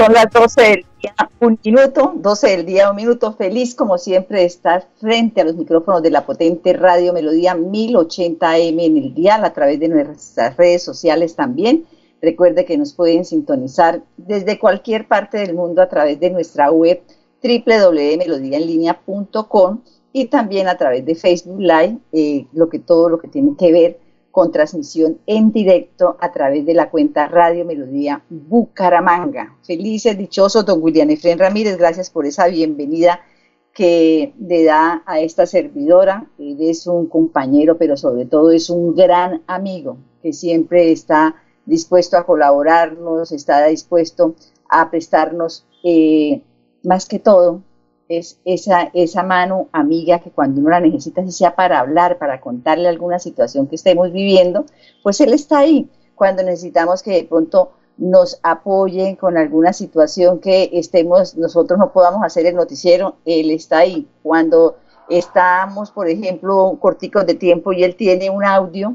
Son las 12 del día, un minuto, 12 del día, un minuto. Feliz como siempre de estar frente a los micrófonos de la potente Radio Melodía 1080M en el día, a través de nuestras redes sociales también. Recuerde que nos pueden sintonizar desde cualquier parte del mundo a través de nuestra web www.melodiaenlinea.com y también a través de Facebook Live, eh, lo que todo lo que tiene que ver con transmisión en directo a través de la cuenta Radio Melodía Bucaramanga. Felices, dichosos, don William Efren Ramírez, gracias por esa bienvenida que le da a esta servidora. Él es un compañero, pero sobre todo es un gran amigo que siempre está dispuesto a colaborarnos, está dispuesto a prestarnos eh, más que todo es esa, esa mano amiga que cuando uno la necesita, si sea para hablar, para contarle alguna situación que estemos viviendo, pues él está ahí. Cuando necesitamos que de pronto nos apoyen con alguna situación que estemos, nosotros no podamos hacer el noticiero, él está ahí. Cuando estamos, por ejemplo, corticos de tiempo y él tiene un audio,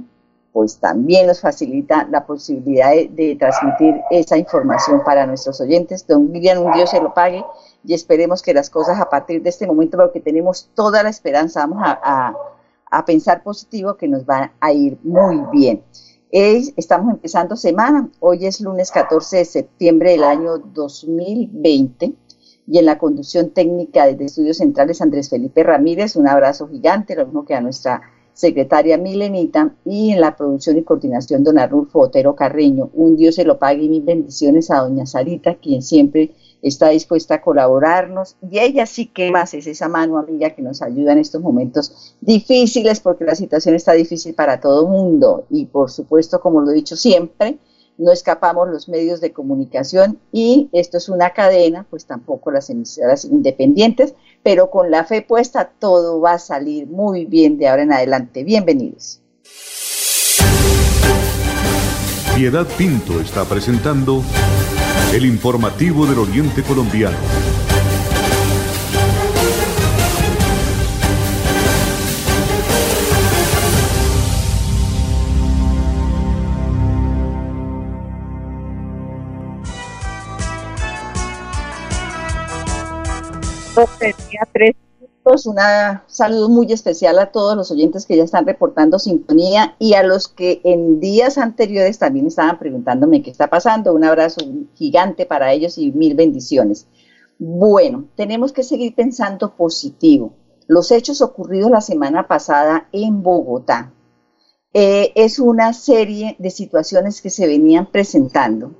pues también nos facilita la posibilidad de, transmitir esa información para nuestros oyentes. Don William, un Dios se lo pague y esperemos que las cosas a partir de este momento, porque tenemos toda la esperanza, vamos a, pensar positivo que nos va a ir muy bien. estamos empezando semana, hoy es lunes 14 de septiembre del año 2020 y en la conducción técnica desde Estudios Centrales Andrés Felipe Ramírez, un abrazo gigante, lo mismo que a nuestra secretaria Milenita, y en la producción y coordinación don Arnulfo Otero Carreño. Un Dios se lo pague y mil bendiciones a doña Sarita, quien siempre está dispuesta a colaborarnos. Y ella sí que más es esa mano amiga que nos ayuda en estos momentos difíciles, porque la situación está difícil para todo el mundo. Y por supuesto, como lo he dicho siempre, no escapamos los medios de comunicación y esto es una cadena, pues tampoco las emisoras independientes, pero con la fe puesta todo va a salir muy bien de ahora en adelante. Bienvenidos. Piedad Pinto está presentando el informativo del Oriente Colombiano. Tenía tres minutos. Un saludo muy especial a todos los oyentes que ya están reportando sintonía y a los que en días anteriores también estaban preguntándome qué está pasando. Un abrazo gigante para ellos y mil bendiciones. Bueno, tenemos que seguir pensando positivo. Los hechos ocurridos la semana pasada en Bogotá eh, es una serie de situaciones que se venían presentando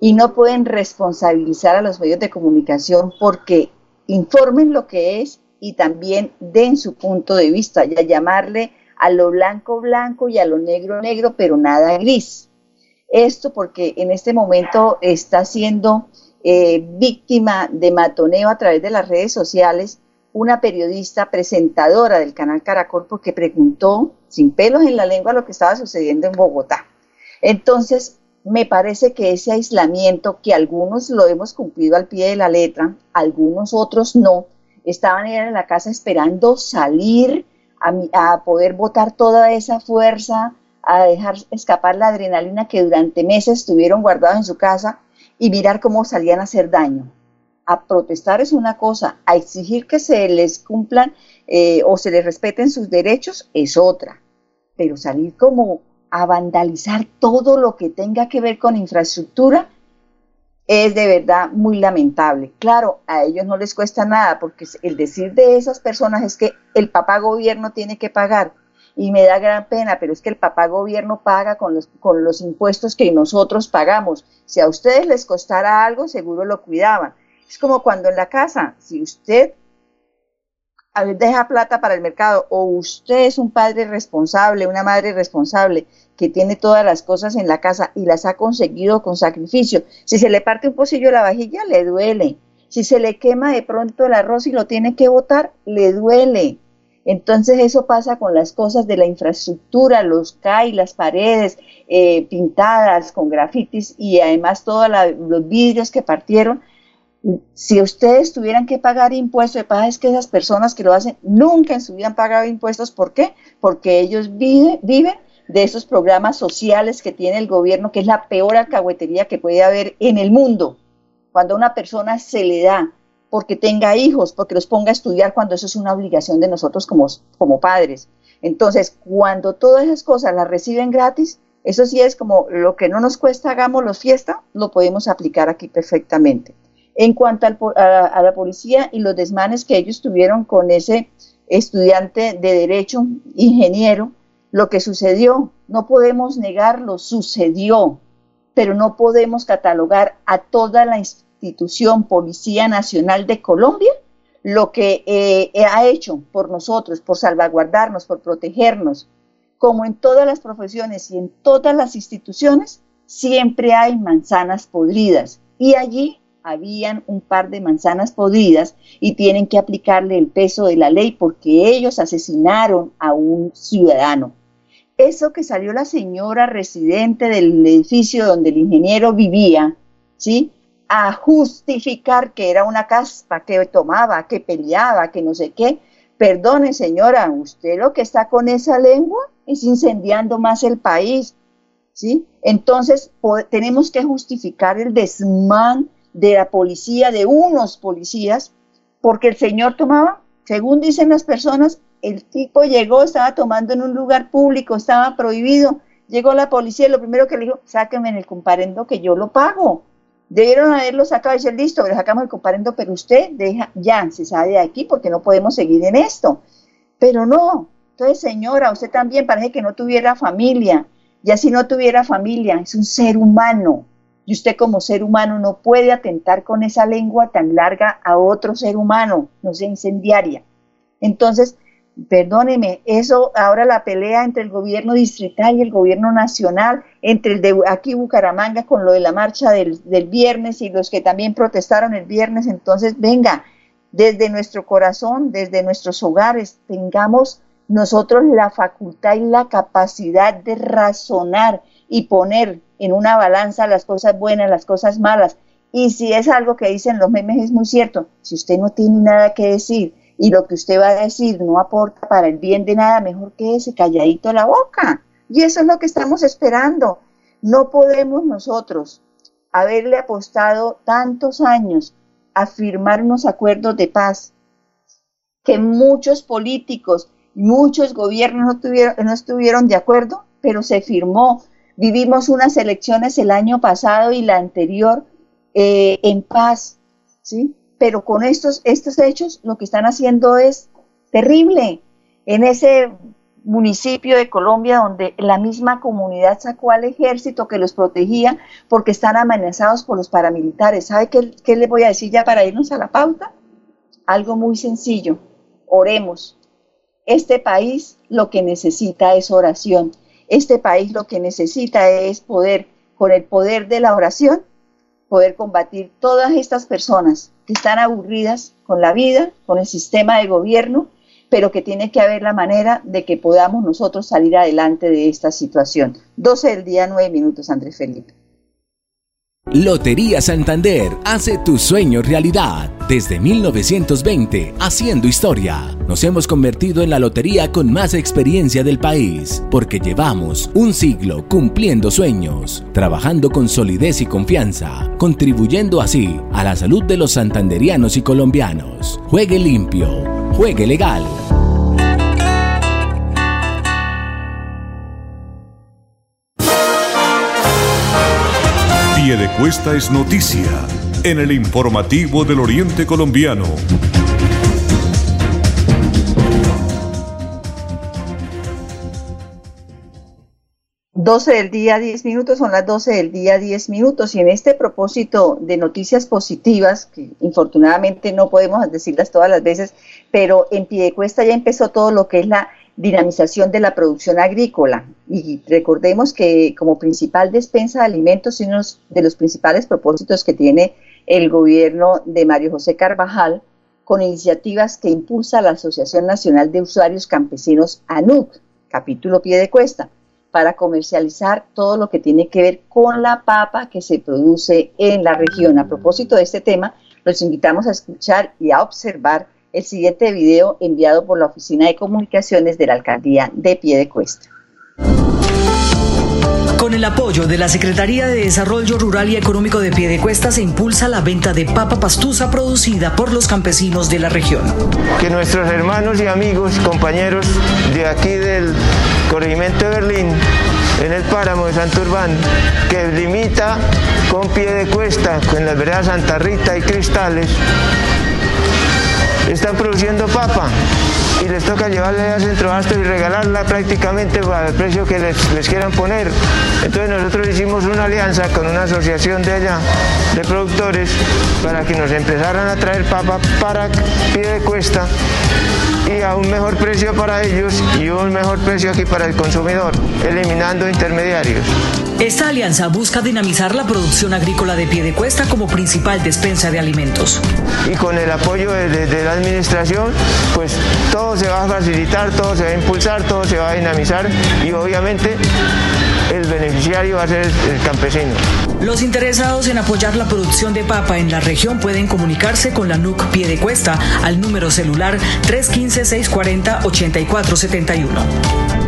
y no pueden responsabilizar a los medios de comunicación porque informen lo que es y también den su punto de vista, ya llamarle a lo blanco blanco y a lo negro negro, pero nada gris. Esto porque en este momento está siendo eh, víctima de matoneo a través de las redes sociales una periodista presentadora del canal Caracol porque preguntó sin pelos en la lengua lo que estaba sucediendo en Bogotá. Entonces, me parece que ese aislamiento, que algunos lo hemos cumplido al pie de la letra, algunos otros no, estaban en la casa esperando salir a, poder botar toda esa fuerza, a dejar escapar la adrenalina que durante meses estuvieron guardados en su casa y mirar cómo salían a hacer daño. A protestar es una cosa, a exigir que se les cumplan eh, o se les respeten sus derechos es otra, pero salir como a vandalizar todo lo que tenga que ver con infraestructura es de verdad muy lamentable. Claro, a ellos no les cuesta nada porque el decir de esas personas es que el papá gobierno tiene que pagar y me da gran pena, pero es que el papá gobierno paga con los, con los impuestos que nosotros pagamos. Si a ustedes les costara algo, seguro lo cuidaban. Es como cuando en la casa, si usted deja plata para el mercado o usted es un padre responsable, una madre responsable que tiene todas las cosas en la casa y las ha conseguido con sacrificio. Si se le parte un pocillo a la vajilla, le duele. Si se le quema de pronto el arroz y lo tiene que botar, le duele. Entonces eso pasa con las cosas de la infraestructura, los CAI, las paredes eh, pintadas con grafitis y además todos los vidrios que partieron. Si ustedes tuvieran que pagar impuestos, de es que esas personas que lo hacen nunca en su vida han pagado impuestos. ¿Por qué? Porque ellos viven de esos programas sociales que tiene el gobierno, que es la peor alcahuetería que puede haber en el mundo. Cuando a una persona se le da porque tenga hijos, porque los ponga a estudiar, cuando eso es una obligación de nosotros como, como padres. Entonces, cuando todas esas cosas las reciben gratis, eso sí es como lo que no nos cuesta, hagamos los fiesta, lo podemos aplicar aquí perfectamente. En cuanto a, la policía y los desmanes que ellos tuvieron con ese estudiante de derecho, ingeniero, lo que sucedió, no podemos negarlo, sucedió, pero no podemos catalogar a toda la institución Policía Nacional de Colombia lo que eh, ha hecho por nosotros, por salvaguardarnos, por protegernos. Como en todas las profesiones y en todas las instituciones, siempre hay manzanas podridas. Y allí habían un par de manzanas podridas y tienen que aplicarle el peso de la ley porque ellos asesinaron a un ciudadano eso que salió la señora residente del edificio donde el ingeniero vivía, ¿sí? A justificar que era una caspa, que tomaba, que peleaba, que no sé qué. Perdone, señora, usted lo que está con esa lengua es incendiando más el país, ¿sí? Entonces, tenemos que justificar el desmán de la policía, de unos policías, porque el señor tomaba, según dicen las personas, el tipo llegó, estaba tomando en un lugar público, estaba prohibido. Llegó la policía y lo primero que le dijo, sáquenme en el comparendo que yo lo pago. Debieron haberlo sacado y decir, listo, le sacamos el comparendo, pero usted deja, ya, se sale de aquí porque no podemos seguir en esto. Pero no. Entonces, señora, usted también parece que no tuviera familia. Y así no tuviera familia, es un ser humano. Y usted como ser humano no puede atentar con esa lengua tan larga a otro ser humano, no sea incendiaria. Entonces, perdóneme, eso ahora la pelea entre el gobierno distrital y el gobierno nacional, entre el de aquí Bucaramanga con lo de la marcha del, viernes y los que también protestaron el viernes, entonces venga, desde nuestro corazón, desde nuestros hogares, tengamos nosotros la facultad y la capacidad de razonar y poner en una balanza las cosas buenas, las cosas malas. Y si es algo que dicen los memes, es muy cierto, si usted no tiene nada que decir, y lo que usted va a decir no aporta para el bien de nada, mejor que ese calladito la boca. Y eso es lo que estamos esperando. No podemos nosotros haberle apostado tantos años a firmar unos acuerdos de paz que muchos políticos, muchos gobiernos no, tuvieron, no estuvieron de acuerdo, pero se firmó. Vivimos unas elecciones el año pasado y la anterior eh, en paz, ¿sí? pero con estos, estos hechos lo que están haciendo es terrible. En ese municipio de Colombia donde la misma comunidad sacó al ejército que los protegía porque están amenazados por los paramilitares. ¿Sabe qué, qué le voy a decir ya para irnos a la pauta? Algo muy sencillo. Oremos. Este país lo que necesita es oración. Este país lo que necesita es poder, con el poder de la oración, poder combatir todas estas personas que están aburridas con la vida, con el sistema de gobierno, pero que tiene que haber la manera de que podamos nosotros salir adelante de esta situación. 12 del día, 9 minutos, Andrés Felipe. Lotería Santander hace tu sueño realidad. Desde 1920, haciendo historia. Nos hemos convertido en la lotería con más experiencia del país, porque llevamos un siglo cumpliendo sueños, trabajando con solidez y confianza, contribuyendo así a la salud de los santanderianos y colombianos. Juegue limpio, juegue legal. De Cuesta es noticia en el informativo del Oriente Colombiano. 12 del día, 10 minutos, son las 12 del día, 10 minutos. Y en este propósito de noticias positivas, que infortunadamente no podemos decirlas todas las veces, pero en Piedecuesta ya empezó todo lo que es la dinamización de la producción agrícola. Y recordemos que como principal despensa de alimentos, uno de los principales propósitos que tiene el gobierno de Mario José Carvajal, con iniciativas que impulsa la Asociación Nacional de Usuarios Campesinos ANUC, capítulo Piedecuesta para comercializar todo lo que tiene que ver con la papa que se produce en la región. A propósito de este tema, los invitamos a escuchar y a observar el siguiente video enviado por la Oficina de Comunicaciones de la Alcaldía de Piedecuesta. Con el apoyo de la Secretaría de Desarrollo Rural y Económico de Piedecuesta se impulsa la venta de papa pastusa producida por los campesinos de la región. Que nuestros hermanos y amigos, compañeros de aquí del corregimiento de Berlín, en el páramo de Santurbán, que limita con Piedecuesta, con las veredas Santa Rita y Cristales, están produciendo papa y les toca llevarla a Centro Abasto y regalarla prácticamente al precio que les, quieran poner. Entonces nosotros hicimos una alianza con una asociación de allá, de productores, para que nos empezaran a traer papa para pie de cuesta y a un mejor precio para ellos y un mejor precio aquí para el consumidor, eliminando intermediarios. Esta alianza busca dinamizar la producción agrícola de pie de cuesta como principal despensa de alimentos. Y con el apoyo de, la administración, pues todo se va a facilitar, todo se va a impulsar, todo se va a dinamizar y obviamente el beneficiario va a ser el campesino. Los interesados en apoyar la producción de papa en la región pueden comunicarse con la NUC Piedecuesta al número celular 315-640-8471.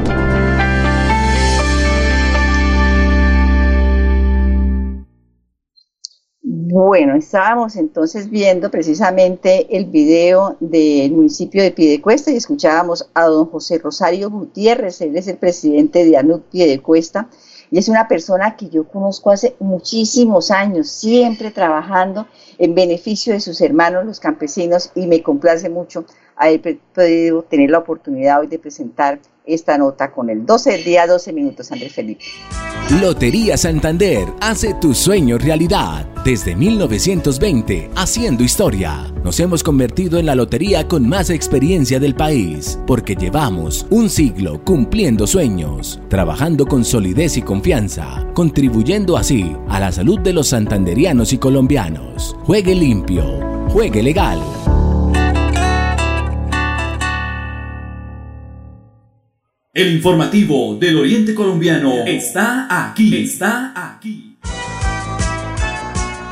Bueno, estábamos entonces viendo precisamente el video del municipio de Piedecuesta y escuchábamos a don José Rosario Gutiérrez, él es el presidente de ANUC Piedecuesta y es una persona que yo conozco hace muchísimos años, siempre trabajando en beneficio de sus hermanos los campesinos y me complace mucho haber podido tener la oportunidad hoy de presentar esta nota con el 12 del día, 12 minutos, Andrés Felipe. Lotería Santander hace tu sueño realidad. Desde 1920, haciendo historia. Nos hemos convertido en la lotería con más experiencia del país, porque llevamos un siglo cumpliendo sueños, trabajando con solidez y confianza, contribuyendo así a la salud de los santanderianos y colombianos. Juegue limpio, juegue legal. El informativo del Oriente Colombiano está aquí, está aquí.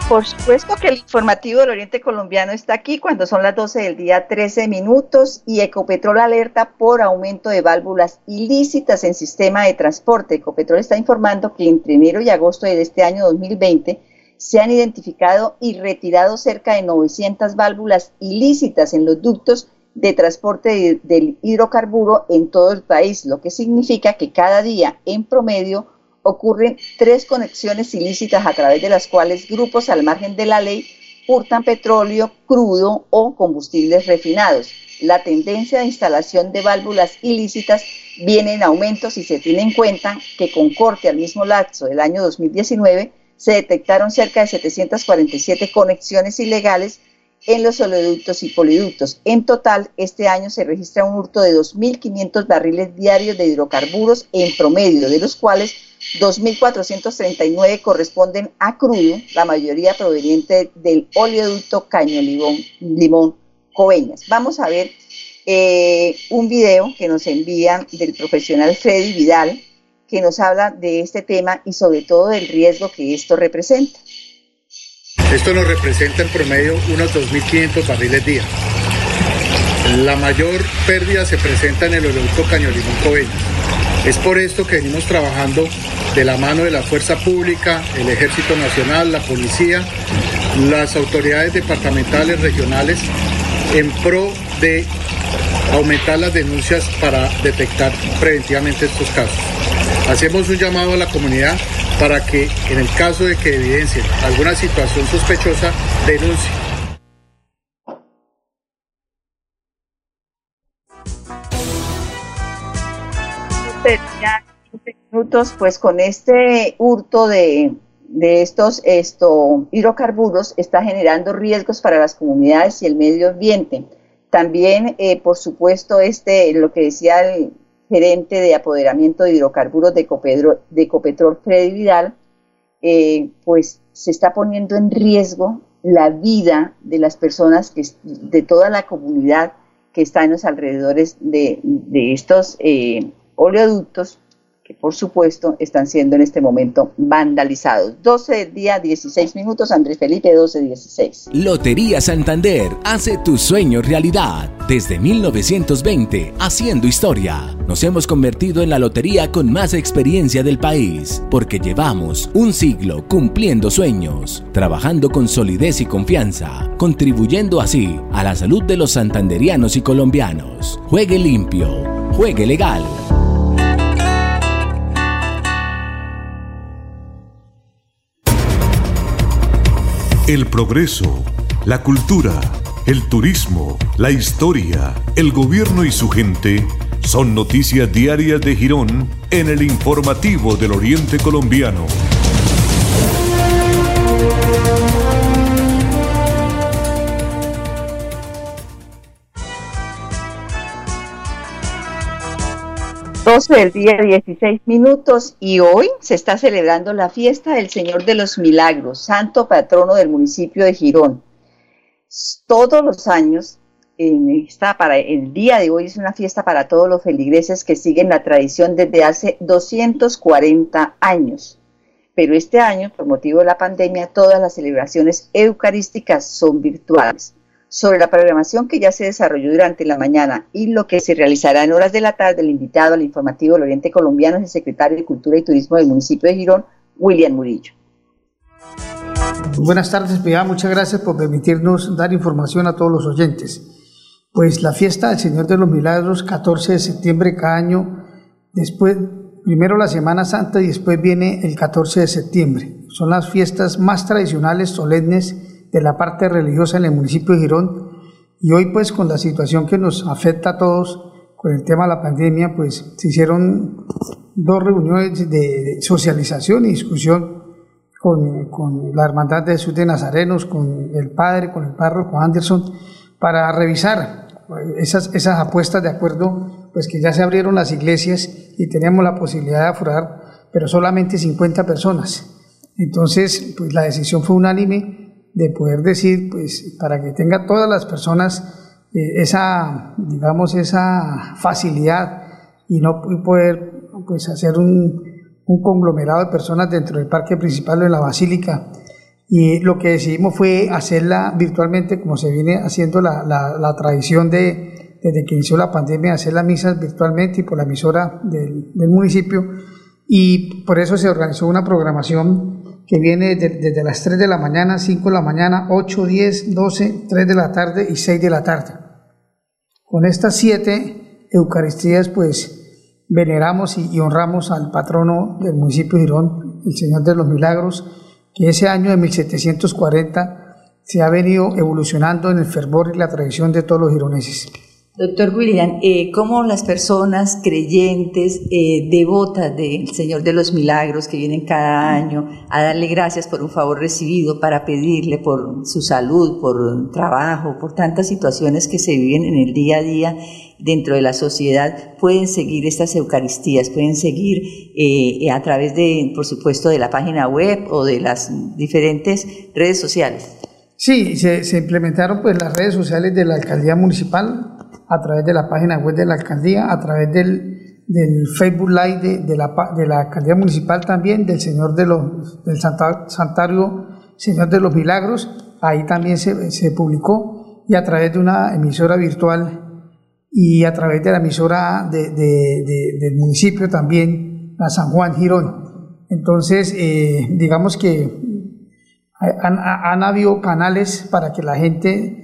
Por supuesto que el informativo del Oriente Colombiano está aquí cuando son las 12 del día 13 minutos y Ecopetrol alerta por aumento de válvulas ilícitas en sistema de transporte. Ecopetrol está informando que entre enero y agosto de este año 2020 se han identificado y retirado cerca de 900 válvulas ilícitas en los ductos de transporte del hidrocarburo en todo el país, lo que significa que cada día, en promedio, ocurren tres conexiones ilícitas a través de las cuales grupos al margen de la ley hurtan petróleo crudo o combustibles refinados. La tendencia de instalación de válvulas ilícitas viene en aumento si se tiene en cuenta que con corte al mismo lapso del año 2019 se detectaron cerca de 747 conexiones ilegales en los oleoductos y poliductos. En total, este año se registra un hurto de 2.500 barriles diarios de hidrocarburos en promedio, de los cuales 2.439 corresponden a crudo, la mayoría proveniente del oleoducto Caño Limón, Limón Coveñas. Vamos a ver eh, un video que nos envían del profesional Freddy Vidal, que nos habla de este tema y sobre todo del riesgo que esto representa. Esto nos representa en promedio unos 2.500 barriles día. La mayor pérdida se presenta en el oleoducto Cañolimón Coveñas. Es por esto que venimos trabajando de la mano de la Fuerza Pública, el Ejército Nacional, la Policía, las autoridades departamentales, regionales, en pro de aumentar las denuncias para detectar preventivamente estos casos. Hacemos un llamado a la comunidad para que en el caso de que evidencie alguna situación sospechosa, denuncie. minutos, pues con este hurto de, estos esto, hidrocarburos está generando riesgos para las comunidades y el medio ambiente. También, eh, por supuesto, este, lo que decía el gerente de apoderamiento de hidrocarburos de, de Ecopetrol, Freddy Vidal, eh, pues se está poniendo en riesgo la vida de las personas, que, de toda la comunidad que está en los alrededores de, estos eh, oleoductos por supuesto están siendo en este momento vandalizados. 12 del día, 16 minutos, Andrés Felipe, 12, 16. Lotería Santander hace tu sueño realidad. Desde 1920, haciendo historia. Nos hemos convertido en la lotería con más experiencia del país, porque llevamos un siglo cumpliendo sueños, trabajando con solidez y confianza, contribuyendo así a la salud de los santanderianos y colombianos. Juegue limpio, juegue legal. El progreso, la cultura, el turismo, la historia, el gobierno y su gente son noticias diarias de Girón en el informativo del Oriente Colombiano. 12 del día 16 minutos y hoy se está celebrando la fiesta del Señor de los Milagros, santo patrono del municipio de Girón. Todos los años, en esta, para, el día de hoy es una fiesta para todos los feligreses que siguen la tradición desde hace 240 años. Pero este año, por motivo de la pandemia, todas las celebraciones eucarísticas son virtuales sobre la programación que ya se desarrolló durante la mañana y lo que se realizará en horas de la tarde, el invitado al informativo del Oriente Colombiano es el secretario de Cultura y Turismo del municipio de Girón, William Murillo. Buenas tardes, Pia. Muchas gracias por permitirnos dar información a todos los oyentes. Pues la fiesta del Señor de los Milagros, 14 de septiembre cada año, después, primero la Semana Santa y después viene el 14 de septiembre. Son las fiestas más tradicionales, solemnes, de la parte religiosa en el municipio de Girón. Y hoy pues con la situación que nos afecta a todos con el tema de la pandemia, pues se hicieron dos reuniones de socialización y discusión con, con la Hermandad de Jesús de Nazarenos, con el Padre, con el párroco Anderson, para revisar esas, esas apuestas de acuerdo, pues que ya se abrieron las iglesias y tenemos la posibilidad de aforar, pero solamente 50 personas. Entonces, pues la decisión fue unánime de poder decir, pues, para que tenga todas las personas eh, esa, digamos, esa facilidad y no poder, pues, hacer un, un, conglomerado de personas dentro del parque principal de la basílica. Y lo que decidimos fue hacerla virtualmente, como se viene haciendo la, la, tradición de, desde que inició la pandemia, hacer las misas virtualmente y por la emisora del municipio. Y por eso se organizó una programación que viene desde, las 3 de la mañana, 5 de la mañana, 8, 10, 12, 3 de la tarde y 6 de la tarde. Con estas siete Eucaristías, pues veneramos y, honramos al patrono del municipio de Girón, el Señor de los Milagros, que ese año de 1740 se ha venido evolucionando en el fervor y la tradición de todos los gironeses. Doctor William, eh, ¿cómo las personas creyentes, eh, devotas del Señor de los Milagros, que vienen cada año a darle gracias por un favor recibido, para pedirle por su salud, por trabajo, por tantas situaciones que se viven en el día a día dentro de la sociedad, pueden seguir estas Eucaristías, pueden seguir eh, a través de, por supuesto, de la página web o de las diferentes redes sociales? Sí, se, se implementaron pues las redes sociales de la alcaldía municipal, a través de la página web de la alcaldía, a través del, del Facebook Live de, la, de, la, alcaldía municipal también, del Señor de los, del Santario Señor de los Milagros, ahí también se, se publicó, y a través de una emisora virtual y a través de la emisora de, de, del municipio también, la San Juan Girón. Entonces, eh, digamos que han, han, habido canales para que la gente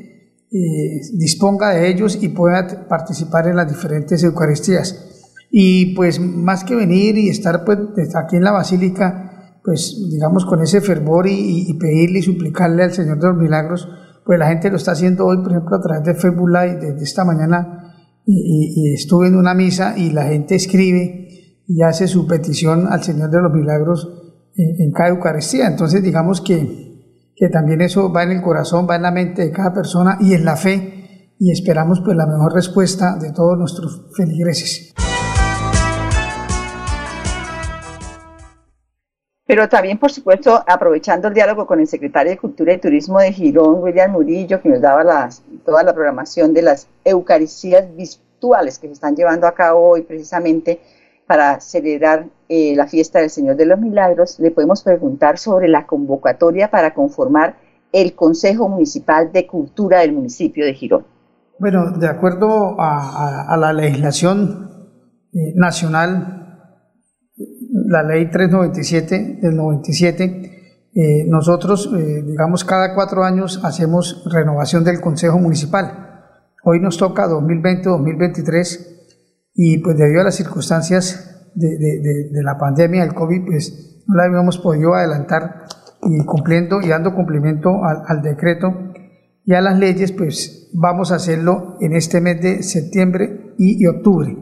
eh, disponga de ellos y pueda participar en las diferentes Eucaristías. Y pues más que venir y estar pues aquí en la Basílica, pues digamos con ese fervor y, pedirle y suplicarle al Señor de los Milagros, pues la gente lo está haciendo hoy, por ejemplo, a través de Facebook Live, desde esta mañana, y, estuve en una misa y la gente escribe y hace su petición al Señor de los Milagros en, cada Eucaristía. Entonces digamos que, que también eso va en el corazón, va en la mente de cada persona y en la fe y esperamos pues la mejor respuesta de todos nuestros feligreses. Pero también, por supuesto, aprovechando el diálogo con el secretario de Cultura y Turismo de Girón, William Murillo, que nos daba las, toda la programación de las Eucaristías virtuales que se están llevando a cabo hoy precisamente para celebrar eh, la fiesta del Señor de los Milagros, le podemos preguntar sobre la convocatoria para conformar el Consejo Municipal de Cultura del municipio de Girón. Bueno, de acuerdo a, la legislación eh, nacional la ley 397 del 97, eh, nosotros, digamos, cada cuatro años hacemos renovación del Consejo Municipal. Hoy nos toca 2020-2023 y pues debido a las circunstancias de, de, la pandemia del COVID, pues no la habíamos podido adelantar y cumpliendo y dando cumplimiento al, al decreto y a las leyes, pues vamos a hacerlo en este mes de septiembre y, y octubre.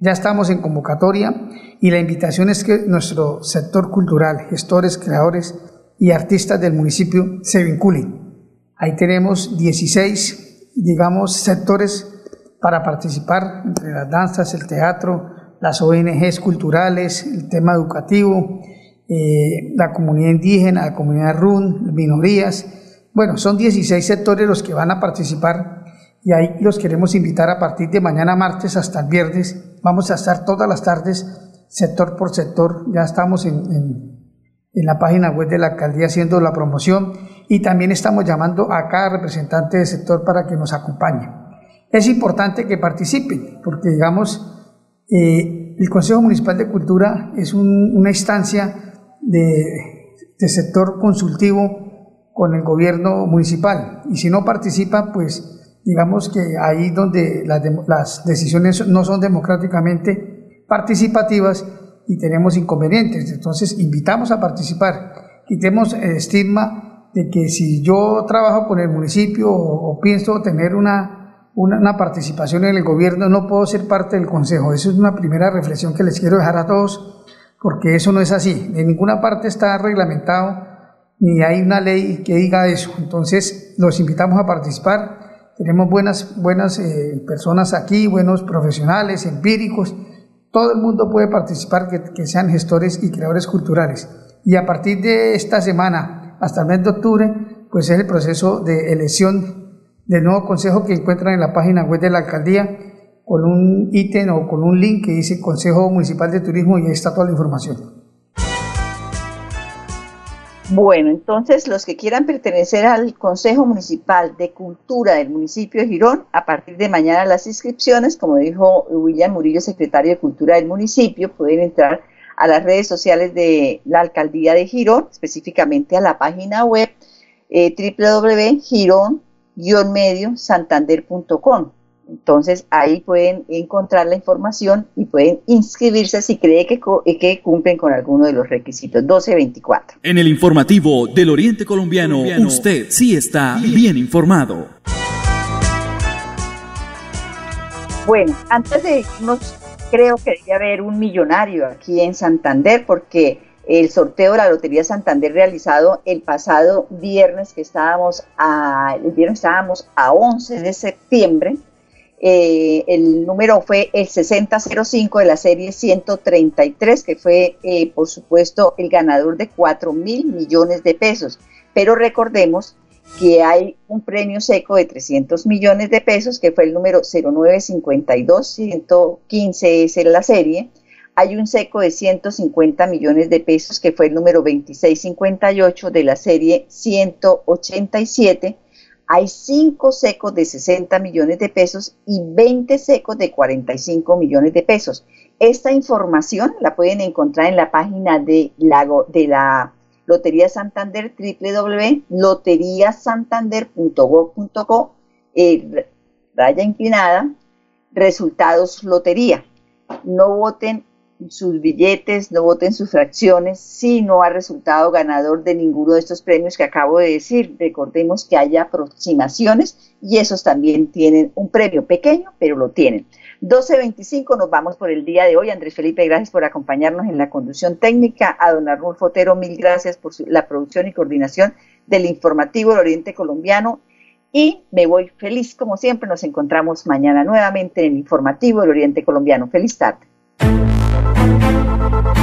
Ya estamos en convocatoria y la invitación es que nuestro sector cultural, gestores, creadores y artistas del municipio se vinculen. Ahí tenemos 16, digamos, sectores para participar, entre las danzas, el teatro, las ONGs culturales, el tema educativo, eh, la comunidad indígena, la comunidad RUN, minorías. Bueno, son 16 sectores los que van a participar y ahí los queremos invitar a partir de mañana martes hasta el viernes. Vamos a estar todas las tardes sector por sector. Ya estamos en, la página web de la alcaldía haciendo la promoción y también estamos llamando a cada representante del sector para que nos acompañe. Es importante que participen porque, digamos, eh, el Consejo Municipal de Cultura es una instancia de, sector consultivo con el gobierno municipal y si no participa, pues digamos que ahí donde las, las decisiones no son democráticamente participativas y tenemos inconvenientes. Entonces, invitamos a participar. Quitemos el estigma de que si yo trabajo con el municipio o, pienso tener una, una, participación en el gobierno, no puedo ser parte del consejo. Esa es una primera reflexión que les quiero dejar a todos, porque eso no es así. En ninguna parte está reglamentado ni hay una ley que diga eso. Entonces, los invitamos a participar. Tenemos buenas, buenas eh, personas aquí, buenos profesionales, empíricos, todo el mundo puede participar, que, sean gestores y creadores culturales. Y a partir de esta semana hasta el mes de octubre, pues es el proceso de elección del nuevo consejo que encuentran en la página web de la alcaldía con un ítem o con un link que dice Consejo Municipal de Turismo y ahí está toda la información. Bueno, entonces los que quieran pertenecer al Consejo Municipal de Cultura del municipio de Girón, a partir de mañana las inscripciones, como dijo William Murillo, secretario de Cultura del municipio, pueden entrar a las redes sociales de la alcaldía de Girón, específicamente a la página web eh, www.girón-medio-santander.com. Entonces ahí pueden encontrar la información y pueden inscribirse si cree que, que cumplen con alguno de los requisitos. 1224. En el informativo del Oriente Colombiano, usted sí está bien informado. Bueno, antes de irnos, creo que debe haber un millonario aquí en Santander porque el sorteo de la Lotería Santander realizado el pasado viernes que estábamos a, el viernes estábamos a 11 de septiembre, eh, el número fue el 6005 de la serie 133, que fue, eh, por supuesto, el ganador de 4 mil millones de pesos. Pero recordemos que hay un premio seco de 300 millones de pesos, que fue el número 0952, 115 es en la serie. Hay un seco de 150 millones de pesos, que fue el número 2658 de la serie 187 hay 5 secos de 60 millones de pesos y 20 secos de 45 millones de pesos. Esta información la pueden encontrar en la página de la, de la Lotería Santander, www.loteriasantander.gov.co, eh, raya inclinada, resultados lotería. No voten sus billetes, no voten sus fracciones si no ha resultado ganador de ninguno de estos premios que acabo de decir. Recordemos que hay aproximaciones y esos también tienen un premio pequeño, pero lo tienen. 12.25 nos vamos por el día de hoy. Andrés Felipe, gracias por acompañarnos en la conducción técnica. A don Arnulfo Otero, mil gracias por la producción y coordinación del informativo del Oriente Colombiano. Y me voy feliz, como siempre. Nos encontramos mañana nuevamente en el informativo del Oriente Colombiano. Feliz tarde.